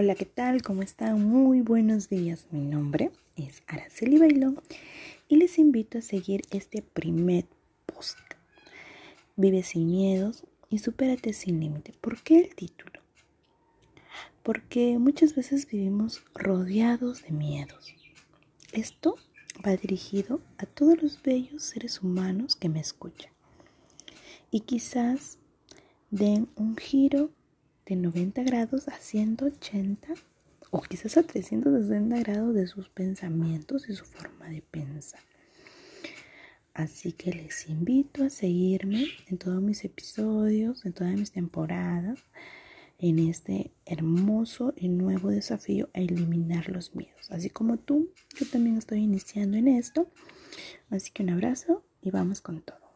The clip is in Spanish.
Hola, ¿qué tal? ¿Cómo están? Muy buenos días. Mi nombre es Araceli Bailón y les invito a seguir este primer post. Vive sin miedos y supérate sin límite. ¿Por qué el título? Porque muchas veces vivimos rodeados de miedos. Esto va dirigido a todos los bellos seres humanos que me escuchan. Y quizás den un giro de 90 grados a 180 o quizás a 360 grados de sus pensamientos y su forma de pensar. Así que les invito a seguirme en todos mis episodios, en todas mis temporadas, en este hermoso y nuevo desafío a eliminar los miedos. Así como tú, yo también estoy iniciando en esto. Así que un abrazo y vamos con todo.